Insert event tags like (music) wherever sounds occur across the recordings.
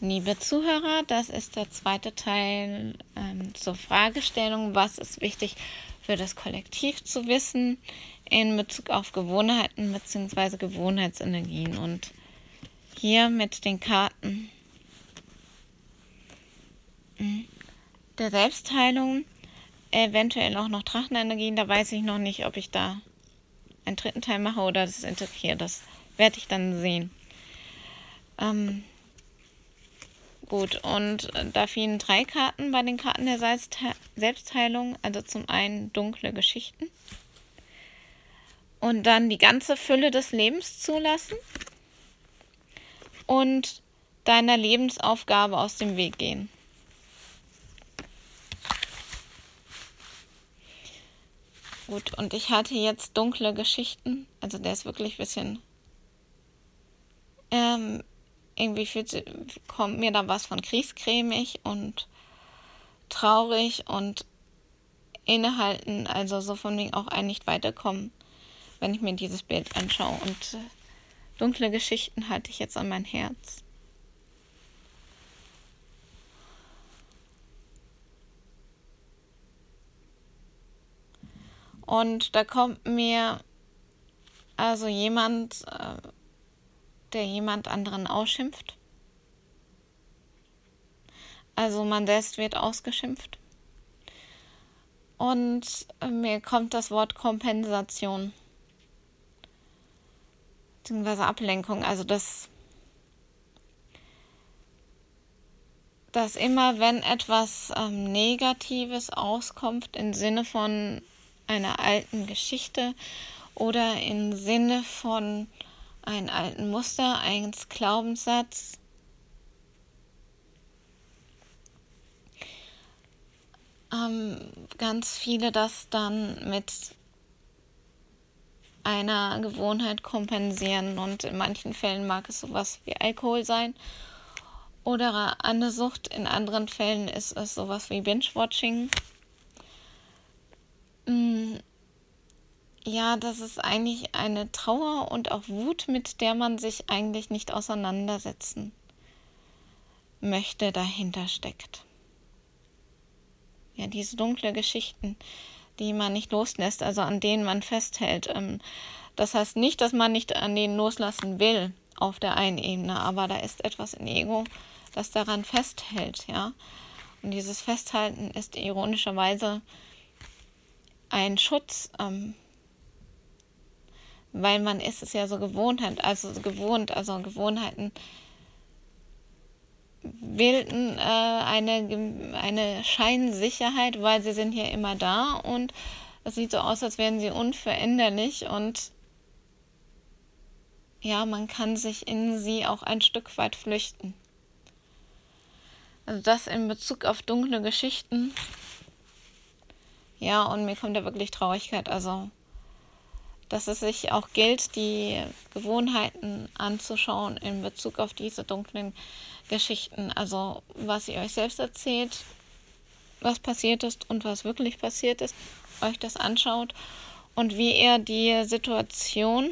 Liebe Zuhörer, das ist der zweite Teil ähm, zur Fragestellung, was ist wichtig für das Kollektiv zu wissen in Bezug auf Gewohnheiten bzw. Gewohnheitsenergien. Und hier mit den Karten hm, der Selbstheilung, eventuell auch noch Drachenenergien, da weiß ich noch nicht, ob ich da einen dritten Teil mache oder das integriere. Das werde ich dann sehen. Ähm, Gut, und äh, da fielen drei Karten bei den Karten der Selbstheilung. Also zum einen dunkle Geschichten. Und dann die ganze Fülle des Lebens zulassen. Und deiner Lebensaufgabe aus dem Weg gehen. Gut, und ich hatte jetzt dunkle Geschichten. Also der ist wirklich ein bisschen ähm, irgendwie fühlt, kommt mir da was von kriegscremig und traurig und innehalten, also so von wegen auch ein nicht weiterkommen, wenn ich mir dieses Bild anschaue. Und äh, dunkle Geschichten halte ich jetzt an mein Herz. Und da kommt mir also jemand äh, der jemand anderen ausschimpft. Also man selbst wird ausgeschimpft. Und mir kommt das Wort Kompensation beziehungsweise Ablenkung. Also das, dass immer wenn etwas ähm, Negatives auskommt im Sinne von einer alten Geschichte oder im Sinne von einen alten Muster, einen Glaubenssatz. Ähm, ganz viele das dann mit einer Gewohnheit kompensieren und in manchen Fällen mag es sowas wie Alkohol sein oder eine Sucht, in anderen Fällen ist es sowas wie Binge-Watching. Mm, ja, das ist eigentlich eine Trauer und auch Wut, mit der man sich eigentlich nicht auseinandersetzen möchte, dahinter steckt. Ja, diese dunkle Geschichten, die man nicht loslässt, also an denen man festhält. Ähm, das heißt nicht, dass man nicht an denen loslassen will auf der einen Ebene, aber da ist etwas im Ego, das daran festhält, ja. Und dieses Festhalten ist ironischerweise ein Schutz ähm, weil man ist es ja so gewohnt hat, also gewohnt, also Gewohnheiten bilden äh, eine, eine Scheinsicherheit, weil sie sind ja immer da und es sieht so aus, als wären sie unveränderlich und ja, man kann sich in sie auch ein Stück weit flüchten. Also das in Bezug auf dunkle Geschichten. Ja, und mir kommt da wirklich Traurigkeit. Also dass es sich auch gilt, die Gewohnheiten anzuschauen in Bezug auf diese dunklen Geschichten. Also was ihr euch selbst erzählt, was passiert ist und was wirklich passiert ist, euch das anschaut und wie ihr die Situation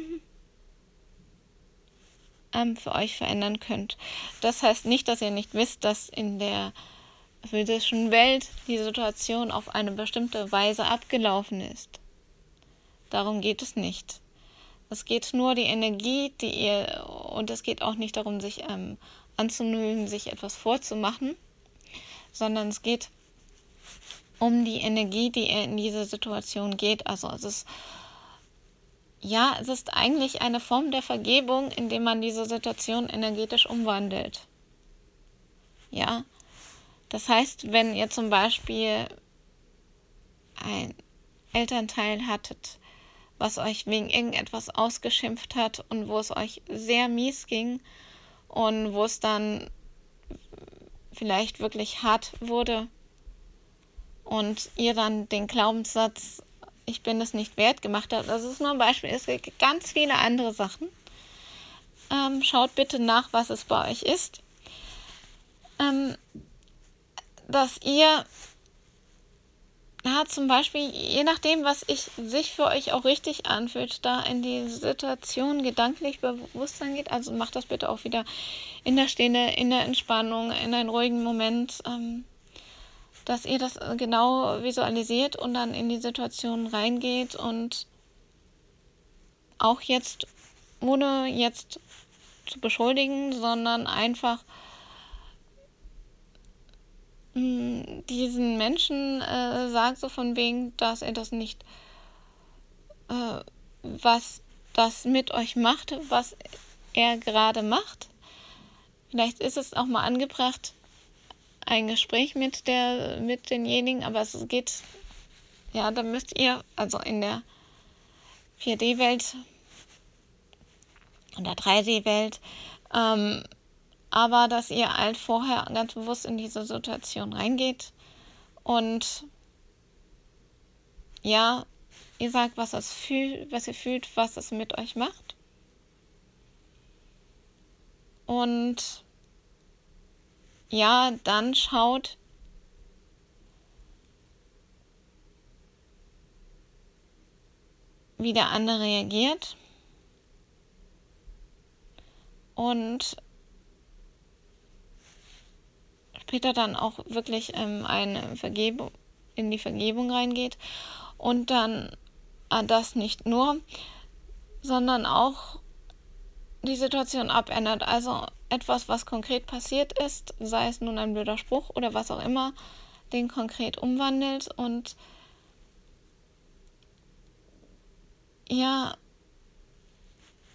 ähm, für euch verändern könnt. Das heißt nicht, dass ihr nicht wisst, dass in der physischen Welt die Situation auf eine bestimmte Weise abgelaufen ist. Darum geht es nicht. Es geht nur die Energie, die ihr, und es geht auch nicht darum, sich ähm, anzunölen, sich etwas vorzumachen, sondern es geht um die Energie, die ihr in diese Situation geht. Also es ist, ja, es ist eigentlich eine Form der Vergebung, indem man diese Situation energetisch umwandelt. Ja, das heißt, wenn ihr zum Beispiel ein Elternteil hattet, was euch wegen irgendetwas ausgeschimpft hat und wo es euch sehr mies ging und wo es dann vielleicht wirklich hart wurde und ihr dann den Glaubenssatz, ich bin es nicht wert gemacht habt. Das ist nur ein Beispiel. Es gibt ganz viele andere Sachen. Ähm, schaut bitte nach, was es bei euch ist. Ähm, dass ihr zum Beispiel, je nachdem, was ich, sich für euch auch richtig anfühlt, da in die Situation gedanklich Bewusstsein geht. Also macht das bitte auch wieder in der Stille, in der Entspannung, in einen ruhigen Moment, ähm, dass ihr das genau visualisiert und dann in die Situation reingeht und auch jetzt, ohne jetzt zu beschuldigen, sondern einfach diesen Menschen äh, sagt, so von wegen, dass er das nicht, äh, was das mit euch macht, was er gerade macht. Vielleicht ist es auch mal angebracht, ein Gespräch mit der, mit denjenigen, aber es geht, ja, da müsst ihr, also in der 4D-Welt und der 3D-Welt, ähm, aber dass ihr halt vorher ganz bewusst in diese Situation reingeht und ja, ihr sagt, was, das fühlt, was ihr fühlt, was es mit euch macht. Und ja, dann schaut, wie der andere reagiert. Und später dann auch wirklich ähm, eine Vergebung, in die Vergebung reingeht und dann äh, das nicht nur, sondern auch die Situation abändert. Also etwas, was konkret passiert ist, sei es nun ein blöder Spruch oder was auch immer, den konkret umwandelt und ja,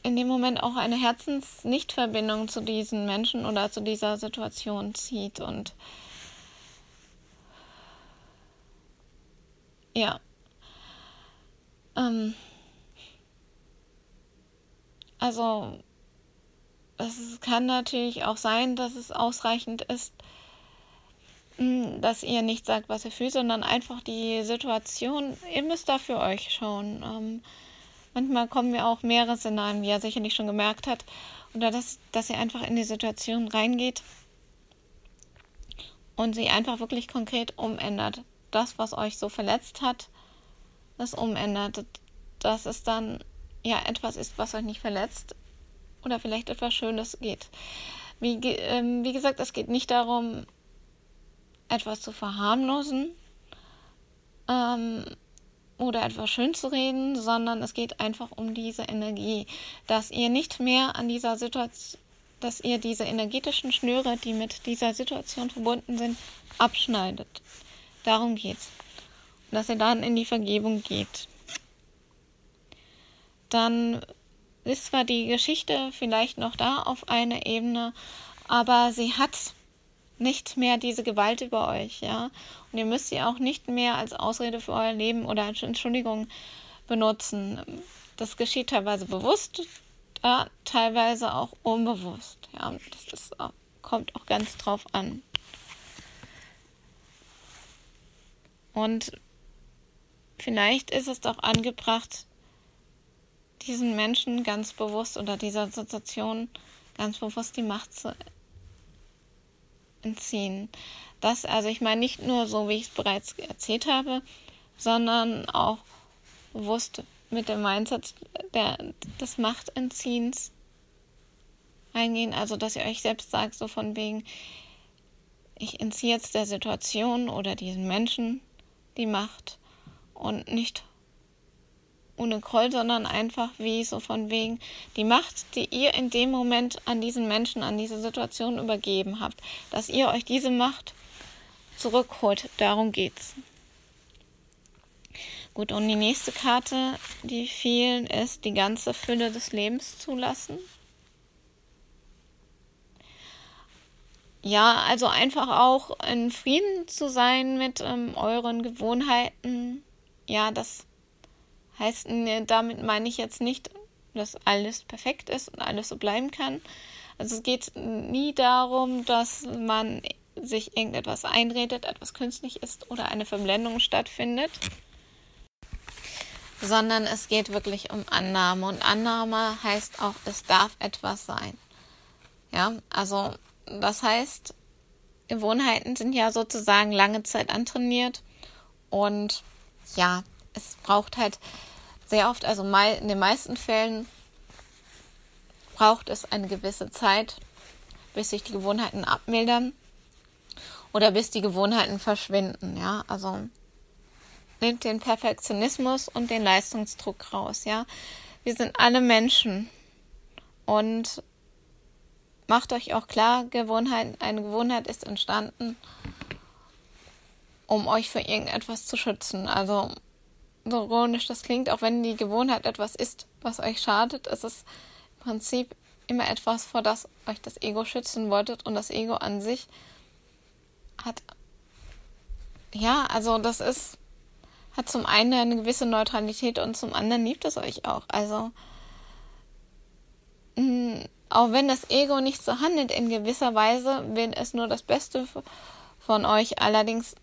in dem Moment auch eine Herzensnichtverbindung zu diesen Menschen oder zu dieser Situation zieht und ja. Ähm, also es kann natürlich auch sein, dass es ausreichend ist, hm, dass ihr nicht sagt, was ihr fühlt, sondern einfach die Situation, ihr müsst da für euch schauen. Ähm, Manchmal kommen mir auch mehrere Szenarien, wie er sicherlich schon gemerkt hat. Oder dass, dass ihr einfach in die Situation reingeht und sie einfach wirklich konkret umändert. Das, was euch so verletzt hat, das umändert. Dass es dann ja etwas ist, was euch nicht verletzt oder vielleicht etwas Schönes geht. Wie, ähm, wie gesagt, es geht nicht darum, etwas zu verharmlosen. Ähm, oder etwas schön zu reden, sondern es geht einfach um diese Energie, dass ihr nicht mehr an dieser Situation, dass ihr diese energetischen Schnüre, die mit dieser Situation verbunden sind, abschneidet. Darum geht's. Und dass ihr dann in die Vergebung geht. Dann ist zwar die Geschichte vielleicht noch da auf einer Ebene, aber sie hat nicht mehr diese Gewalt über euch, ja. Und ihr müsst sie auch nicht mehr als Ausrede für euer Leben oder als Entschuldigung benutzen. Das geschieht teilweise bewusst, ja, teilweise auch unbewusst. Ja, das, das kommt auch ganz drauf an. Und vielleicht ist es doch angebracht, diesen Menschen ganz bewusst oder dieser Situation ganz bewusst die Macht zu entziehen. Das, also ich meine nicht nur so, wie ich es bereits erzählt habe, sondern auch bewusst mit dem Mindset der, des Machtentziehens eingehen. Also, dass ihr euch selbst sagt, so von wegen, ich entziehe jetzt der Situation oder diesen Menschen die Macht und nicht ohne Groll, sondern einfach wie so von wegen die Macht, die ihr in dem Moment an diesen Menschen, an diese Situation übergeben habt, dass ihr euch diese Macht zurückholt. Darum geht's. Gut, und die nächste Karte, die fiel, ist die ganze Fülle des Lebens zulassen. Ja, also einfach auch in Frieden zu sein mit ähm, euren Gewohnheiten. Ja, das Heißt, damit meine ich jetzt nicht, dass alles perfekt ist und alles so bleiben kann. Also es geht nie darum, dass man sich irgendetwas einredet, etwas künstlich ist oder eine Verblendung stattfindet, sondern es geht wirklich um Annahme. Und Annahme heißt auch, es darf etwas sein. Ja, also das heißt, Gewohnheiten sind ja sozusagen lange Zeit antrainiert Und ja, es braucht halt sehr oft, also in den meisten Fällen braucht es eine gewisse Zeit, bis sich die Gewohnheiten abmildern oder bis die Gewohnheiten verschwinden, ja. Also nehmt den Perfektionismus und den Leistungsdruck raus, ja. Wir sind alle Menschen und macht euch auch klar, Gewohnheit, eine Gewohnheit ist entstanden, um euch vor irgendetwas zu schützen. Also so ironisch das klingt, auch wenn die Gewohnheit etwas ist, was euch schadet, ist es im Prinzip immer etwas, vor das euch das Ego schützen wolltet und das Ego an sich hat ja, also das ist hat zum einen eine gewisse Neutralität und zum anderen liebt es euch auch. Also mh, mm, auch wenn das Ego nicht so handelt in gewisser Weise, will es nur das Beste von euch. Allerdings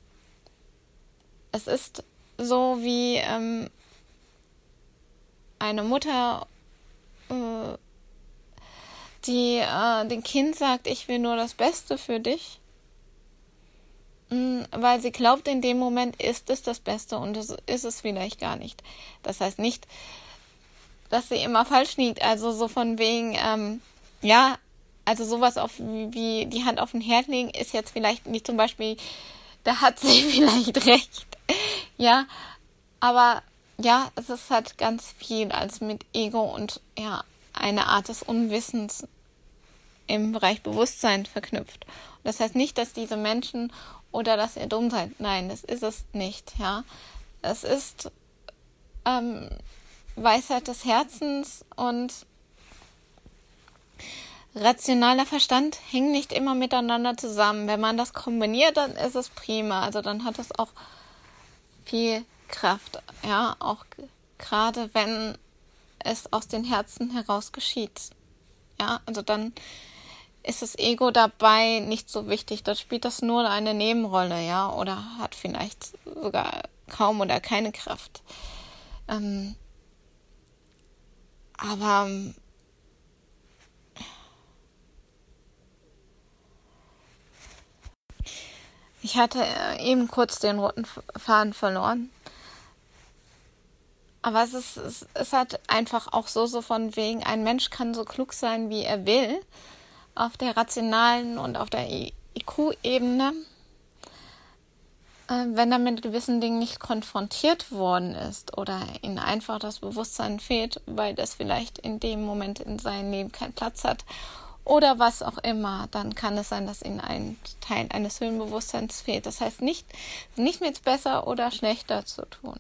es ist so wie ähm, eine Mutter, äh, die äh, dem Kind sagt, ich will nur das Beste für dich, mh, mm, weil sie glaubt, in dem Moment ist es das Beste und das ist es vielleicht gar nicht. Das heißt nicht, dass sie immer falsch liegt, also so von wegen, ähm, ja, also sowas auf wie die Hand auf den Herd legen ist jetzt vielleicht nicht zum Beispiel, da hat sie (laughs) vielleicht recht. Ja, aber ja, es ist halt ganz viel als mit Ego und ja, eine Art des Unwissens im Bereich Bewusstsein verknüpft. Und das heißt nicht, dass diese Menschen oder dass ihr dumm seid. Nein, das ist es nicht, ja. Es ist ähm, Weisheit des Herzens und rationaler Verstand hängen nicht immer miteinander zusammen. Wenn man das kombiniert, dann ist es prima. Also dann hat es auch viel Kraft. Ja, auch gerade wenn es aus den Herzen heraus geschieht. Ja, also dann ist das Ego dabei nicht so wichtig. Da spielt das nur eine Nebenrolle, ja, oder hat vielleicht sogar kaum oder keine Kraft. Ähm, aber Ich hatte äh, eben kurz den roten Faden verloren. Aber es ist, es ist halt einfach auch so, so von wegen, ein Mensch kann so klug sein, wie er will, auf der rationalen und auf der IQ-Ebene, äh, wenn er mit gewissen Dingen nicht konfrontiert worden ist oder ihm einfach das Bewusstsein fehlt, weil das vielleicht in dem Moment in seinem Leben keinen Platz hat oder was auch immer, dann kann es sein, dass ihnen ein Teil eines Höhenbewusstseins fehlt. Das heißt nicht, nicht mit besser oder schlechter zu tun.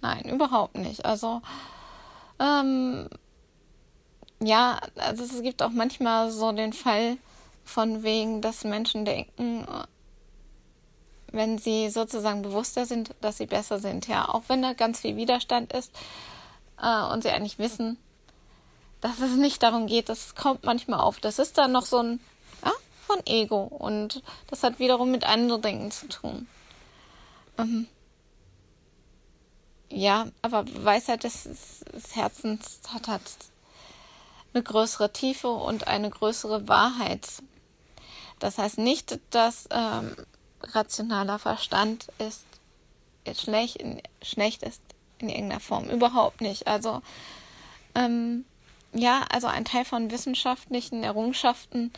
Nein, überhaupt nicht. Also, ähm, ja, also es gibt auch manchmal so den Fall von wegen, dass Menschen denken, wenn sie sozusagen bewusster sind, dass sie besser sind. Ja, auch wenn da ganz viel Widerstand ist äh, und sie eigentlich wissen, dass es nicht darum geht, das kommt manchmal auf. Das ist dann noch so ein, ja, von Ego und das hat wiederum mit anderen Dingen zu tun. Ähm, ja, aber Weisheit des, des Herzens hat halt eine größere Tiefe und eine größere Wahrheit. Das heißt nicht, dass ähm, rationaler Verstand ist schlecht, schlecht ist in irgendeiner Form. Überhaupt nicht. Also ähm, ja, also ein Teil von wissenschaftlichen Errungenschaften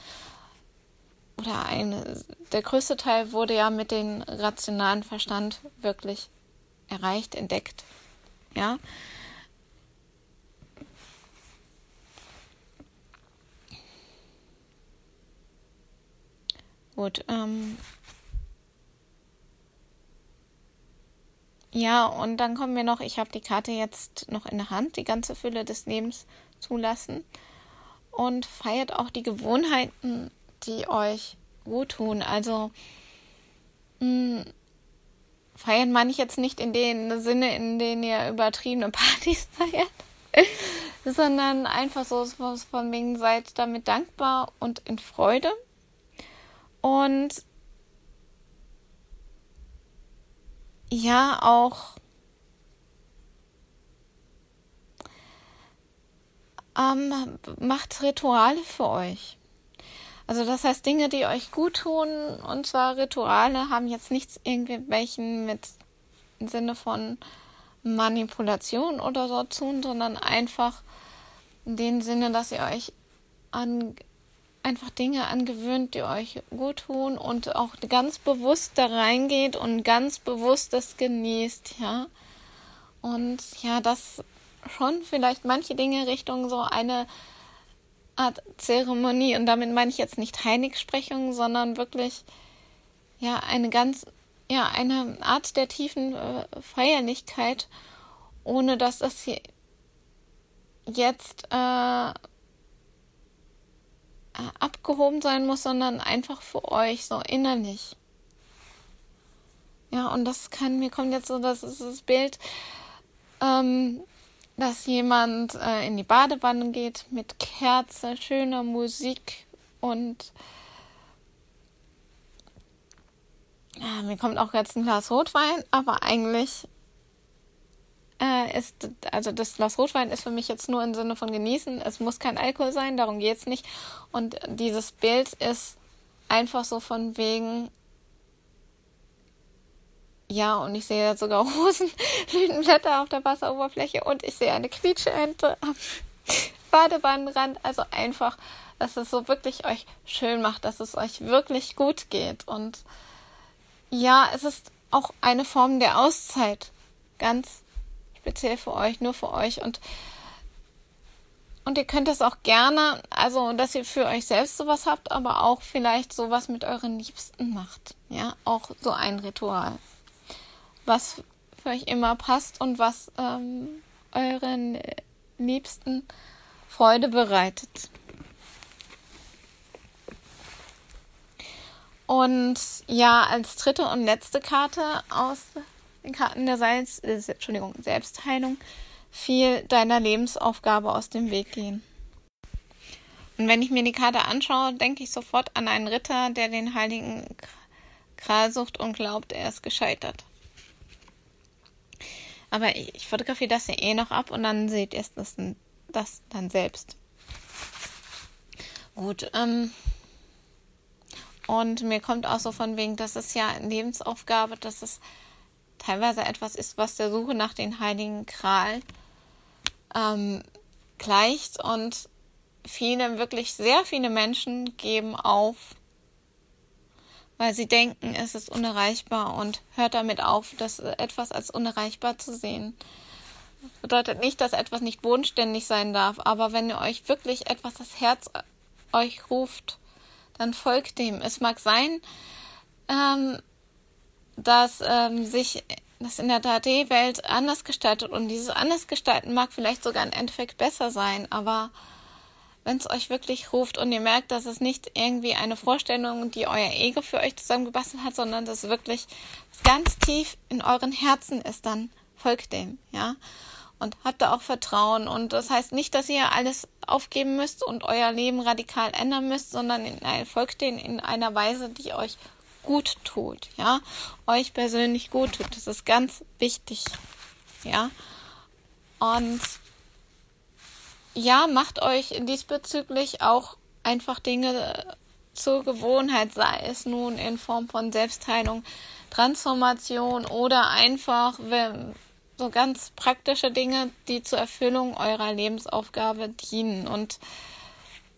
oder eine, der größte Teil wurde ja mit dem rationalen Verstand wirklich erreicht, entdeckt. Ja. Gut, ähm, ja, und dann kommen wir noch, ich habe die Karte jetzt noch in der Hand, die ganze Fülle des Lebens zulassen und feiert auch die Gewohnheiten, die euch gut tun. Also mh, hm, feiern meine ich jetzt nicht in dem Sinne, in dem ihr übertriebene (laughs) Partys feiert, sondern einfach so von wegen seid damit dankbar und in Freude. Und ja, auch ähm, macht Rituale für euch. Also das heißt, Dinge, die euch gut tun, und zwar Rituale, haben jetzt nichts irgendwelchen mit im Sinne von Manipulation oder so tun, sondern einfach in dem Sinne, dass ihr euch an einfach Dinge angewöhnt, die euch gut tun und auch ganz bewusst da reingeht und ganz bewusst das genießt, ja. Und ja, das schon vielleicht manche Dinge Richtung so eine Art Zeremonie und damit meine ich jetzt nicht Heiligsprechung, sondern wirklich ja eine ganz ja eine Art der tiefen äh, Feierlichkeit, ohne dass das hier jetzt äh, abgehoben sein muss, sondern einfach für euch, so innerlich. Ja, und das kann, mir kommt jetzt so, das ist das Bild, ähm, dass jemand äh, in die Badewanne geht mit Kerze, schöner Musik und ja, mir kommt auch jetzt ein Glas Rotwein, aber eigentlich äh, ist, also das Glas Rotwein ist für mich jetzt nur im Sinne von genießen. Es muss kein Alkohol sein, darum geht es nicht. Und dieses Bild ist einfach so von wegen, ja, und ich sehe sogar (laughs) Rosenblütenblätter auf der Wasseroberfläche und ich sehe eine Quietscheente am (laughs) Badewannenrand. Also einfach, dass es so wirklich euch schön macht, dass es euch wirklich gut geht. Und ja, es ist auch eine Form der Auszeit. Ganz speziell für euch, nur für euch und und ihr könnt das auch gerne, also dass ihr für euch selbst sowas habt, aber auch vielleicht sowas mit euren Liebsten macht. Ja, auch so ein Ritual, was für euch immer passt und was ähm, euren Liebsten Freude bereitet. Und ja, als dritte und letzte Karte aus den Karten der Salz, äh, Entschuldigung, Selbstheilung viel deiner Lebensaufgabe aus dem Weg gehen. Und wenn ich mir die Karte anschaue, denke ich sofort an einen Ritter, der den heiligen Kral sucht und glaubt, er ist gescheitert. Aber ich fotografiere das ja eh noch ab und dann seht ihr das, das dann selbst. Gut, ähm, und mir kommt auch so von wegen, das ist ja eine Lebensaufgabe, das ist teilweise etwas ist, was der Suche nach den heiligen Kral ähm, gleicht. Und viele, wirklich sehr viele Menschen geben auf, weil sie denken, es ist unerreichbar und hört damit auf, das etwas als unerreichbar zu sehen. Das bedeutet nicht, dass etwas nicht bodenständig sein darf, aber wenn ihr euch wirklich etwas das Herz euch ruft, dann folgt dem. Es mag sein, ähm, dass ähm, sich das in der 3D-Welt anders gestaltet und dieses anders gestalten mag vielleicht sogar im Endeffekt besser sein, aber wenn es euch wirklich ruft und ihr merkt, dass es nicht irgendwie eine Vorstellung, die euer Ego für euch zusammengebastelt hat, sondern das wirklich ganz tief in euren Herzen ist, dann folgt dem, ja. Und habt da auch Vertrauen. Und das heißt nicht, dass ihr alles aufgeben müsst und euer Leben radikal ändern müsst, sondern in, folgt denen in einer Weise, die euch gut tut, ja, euch persönlich gut tut. Das ist ganz wichtig, ja. Und ja, macht euch diesbezüglich auch einfach Dinge zur Gewohnheit, sei es nun in Form von Selbstheilung, Transformation oder einfach so ganz praktische Dinge, die zur Erfüllung eurer Lebensaufgabe dienen. Und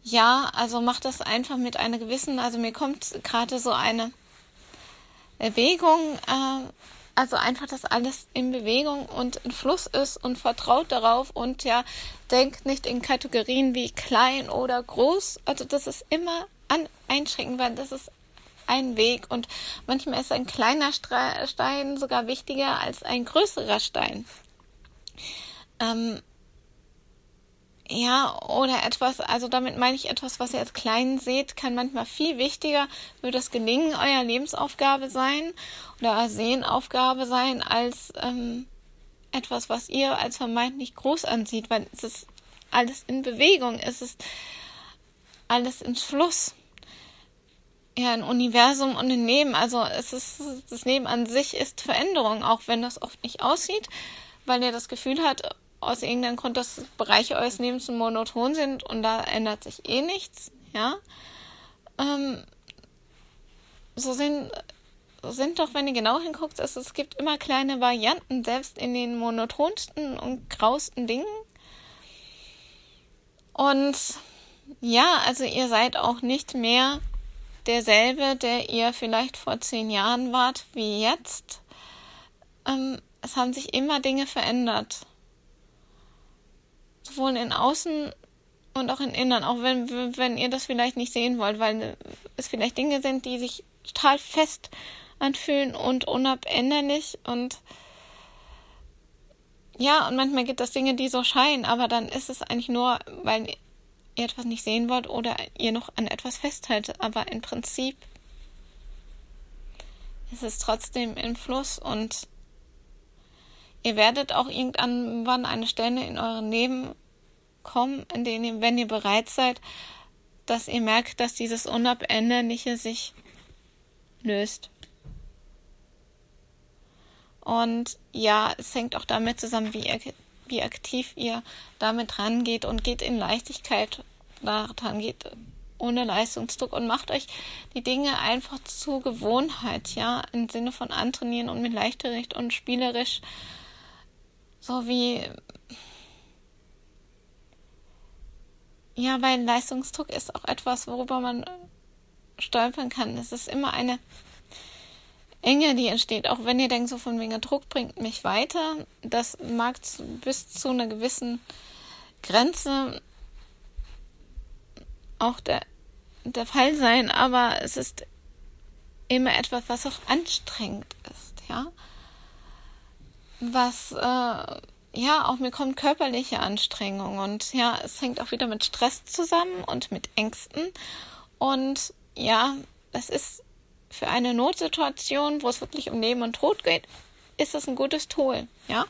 ja, also macht das einfach mit einer gewissen, also mir kommt gerade so eine Bewegung, äh, also einfach, dass alles in Bewegung und in Fluss ist und vertraut darauf und ja, denkt nicht in Kategorien wie klein oder groß. Also das ist immer an einschränken, weil das ist ein Weg und manchmal ist ein kleiner Stein sogar wichtiger als ein größerer Stein. Ähm, ja, oder etwas, also damit meine ich etwas, was ihr als klein seht, kann manchmal viel wichtiger für das Gelingen eurer Lebensaufgabe sein oder Ersehenaufgabe sein, als ähm, etwas, was ihr als vermeintlich groß ansieht, weil es ist alles in Bewegung, es ist alles im Fluss. Ja, ein Universum und ein Leben, also es ist, das Leben an sich ist Veränderung, auch wenn das oft nicht aussieht, weil ihr das Gefühl hat, aus irgendeinem Grund, dass Bereiche eures Lebens monoton sind und da ändert sich eh nichts, ja. ähm, so sind, sind doch, wenn ihr genau hinguckt, es, es gibt immer kleine Varianten, selbst in den monotonsten und grausten Dingen. Und ja, also ihr seid auch nicht mehr derselbe, der ihr vielleicht vor zehn Jahren wart, wie jetzt. Ähm, es haben sich immer Dinge verändert. Sowohl in Außen und auch in Innern, auch wenn, wenn ihr das vielleicht nicht sehen wollt, weil es vielleicht Dinge sind, die sich total fest anfühlen und unabänderlich und ja, und manchmal gibt es Dinge, die so scheinen, aber dann ist es eigentlich nur, weil ihr etwas nicht sehen wollt oder ihr noch an etwas festhaltet. Aber im Prinzip ist es trotzdem im Fluss und ihr werdet auch irgendwann eine Stelle in eurem Leben kommen, in denen ihr, wenn ihr bereit seid, dass ihr merkt, dass dieses Unabänderliche sich löst. Und ja, es hängt auch damit zusammen, wie, ihr, wie aktiv ihr damit rangeht und geht in Leichtigkeit daran geht, ohne Leistungsdruck und macht euch die Dinge einfach zur Gewohnheit, ja, im Sinne von antrainieren und mit Leichtericht und spielerisch, so wie ja, weil Leistungsdruck ist auch etwas, worüber man stolpern kann. Es ist immer eine Enge, die entsteht, auch wenn ihr denkt, so von wegen Druck bringt mich weiter. Das mag bis zu einer gewissen Grenze auch der, der Fall sein, aber es ist immer etwas, was auch anstrengend ist, ja. Was, äh, ja, auch mir kommt körperliche Anstrengung und ja, es hängt auch wieder mit Stress zusammen und mit Ängsten und ja, es ist für eine Notsituation, wo es wirklich um Leben und Tod geht, ist das ein gutes Tool, ja?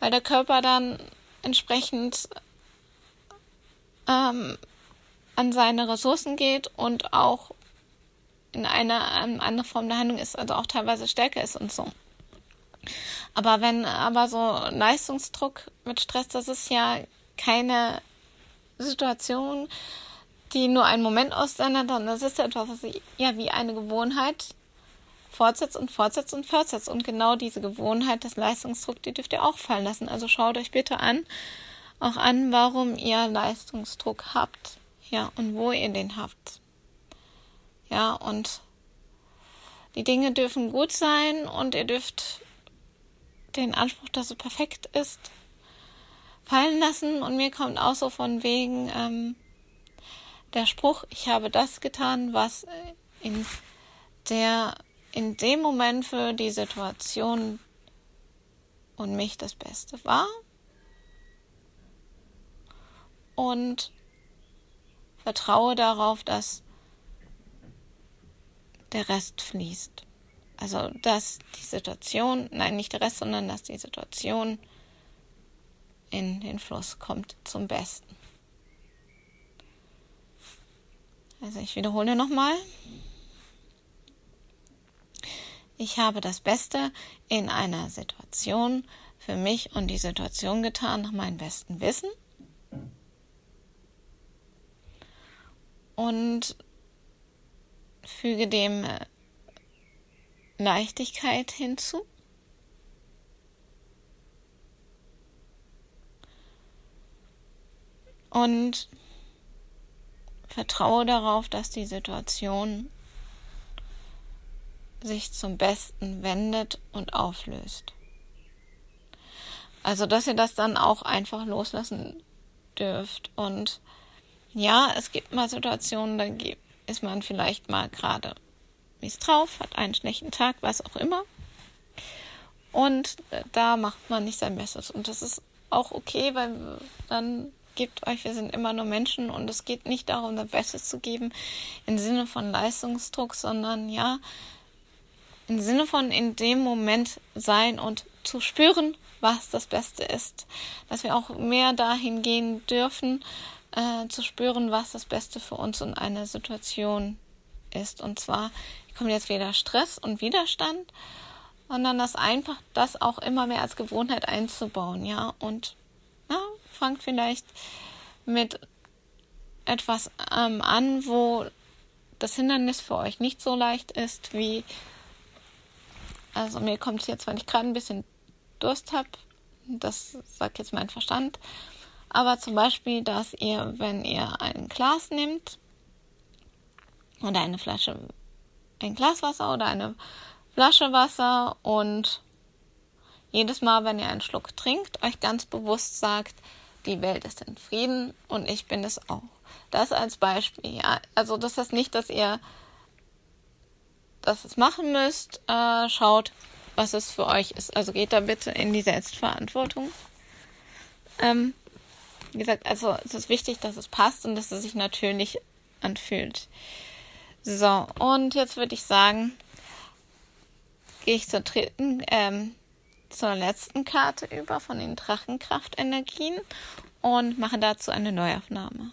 Weil der Körper dann entsprechend ähm, an seine Ressourcen geht und auch in eine, eine andere Form der Handlung ist, also auch teilweise stärker ist und so. Aber wenn aber so Leistungsdruck mit Stress, das ist ja keine Situation, die nur einen Moment aussendet, sondern das ist etwas, was sich ja wie eine Gewohnheit fortsetzt und fortsetzt und fortsetzt. Und genau diese Gewohnheit des Leistungsdrucks, die dürft ihr auch fallen lassen. Also schaut euch bitte an, auch an, warum ihr Leistungsdruck habt. Ja, und wo ihr den habt. Ja, und die Dinge dürfen gut sein und ihr dürft den Anspruch, dass es perfekt ist, fallen lassen. Und mir kommt auch so von wegen, ähm, der Spruch, ich habe das getan, was in der in dem Moment für die Situation und mich das Beste war. Und vertraue darauf, dass der Rest fließt. Also, dass die Situation, nein, nicht der Rest, sondern dass die Situation in den Fluss kommt zum Besten. Also ich wiederhole nochmal. Ich habe das Beste in einer Situation für mich und die Situation getan nach meinem besten Wissen. Und füge dem äh, Leichtigkeit hinzu. Und Vertraue darauf, dass die Situation sich zum Besten wendet und auflöst. Also, dass ihr das dann auch einfach loslassen dürft. Und ja, es gibt mal Situationen, da ist man vielleicht mal gerade mies drauf, hat einen schlechten Tag, was auch immer. Und da macht man nicht sein Bestes. Und das ist auch okay, weil dann gebt euch, wir sind immer nur Menschen und es geht nicht darum, das Beste zu geben im Sinne von Leistungsdruck, sondern ja, im Sinne von in dem Moment sein und zu spüren, was das Beste ist. Dass wir auch mehr dahin gehen dürfen, äh, zu spüren, was das Beste für uns in einer Situation ist. Und zwar kommt jetzt wieder Stress und Widerstand, sondern das einfach, das auch immer mehr als Gewohnheit einzubauen, ja, und ja, fangt vielleicht mit etwas ähm, an, wo das Hindernis für euch nicht so leicht ist wie, also mir kommt es jetzt, wenn ich gerade ein bisschen Durst habe, das sagt jetzt mein Verstand, aber zum Beispiel, dass ihr, wenn ihr ein Glas nehmt oder eine Flasche, ein Glas Wasser oder eine Flasche Wasser und jedes Mal, wenn ihr einen Schluck trinkt, euch ganz bewusst sagt, die Welt ist in Frieden und ich bin es auch. Das als Beispiel. Ja. Also das heißt nicht, dass ihr das machen müsst. Äh, schaut, was es für euch ist. Also geht da bitte in die Selbstverantwortung. Ähm, wie gesagt, also es ist wichtig, dass es passt und dass es sich natürlich anfühlt. So, und jetzt würde ich sagen, gehe ich zur dritten, ähm, zur letzten Karte über von den Drachenkraftenergien und mache dazu eine Neuaufnahme.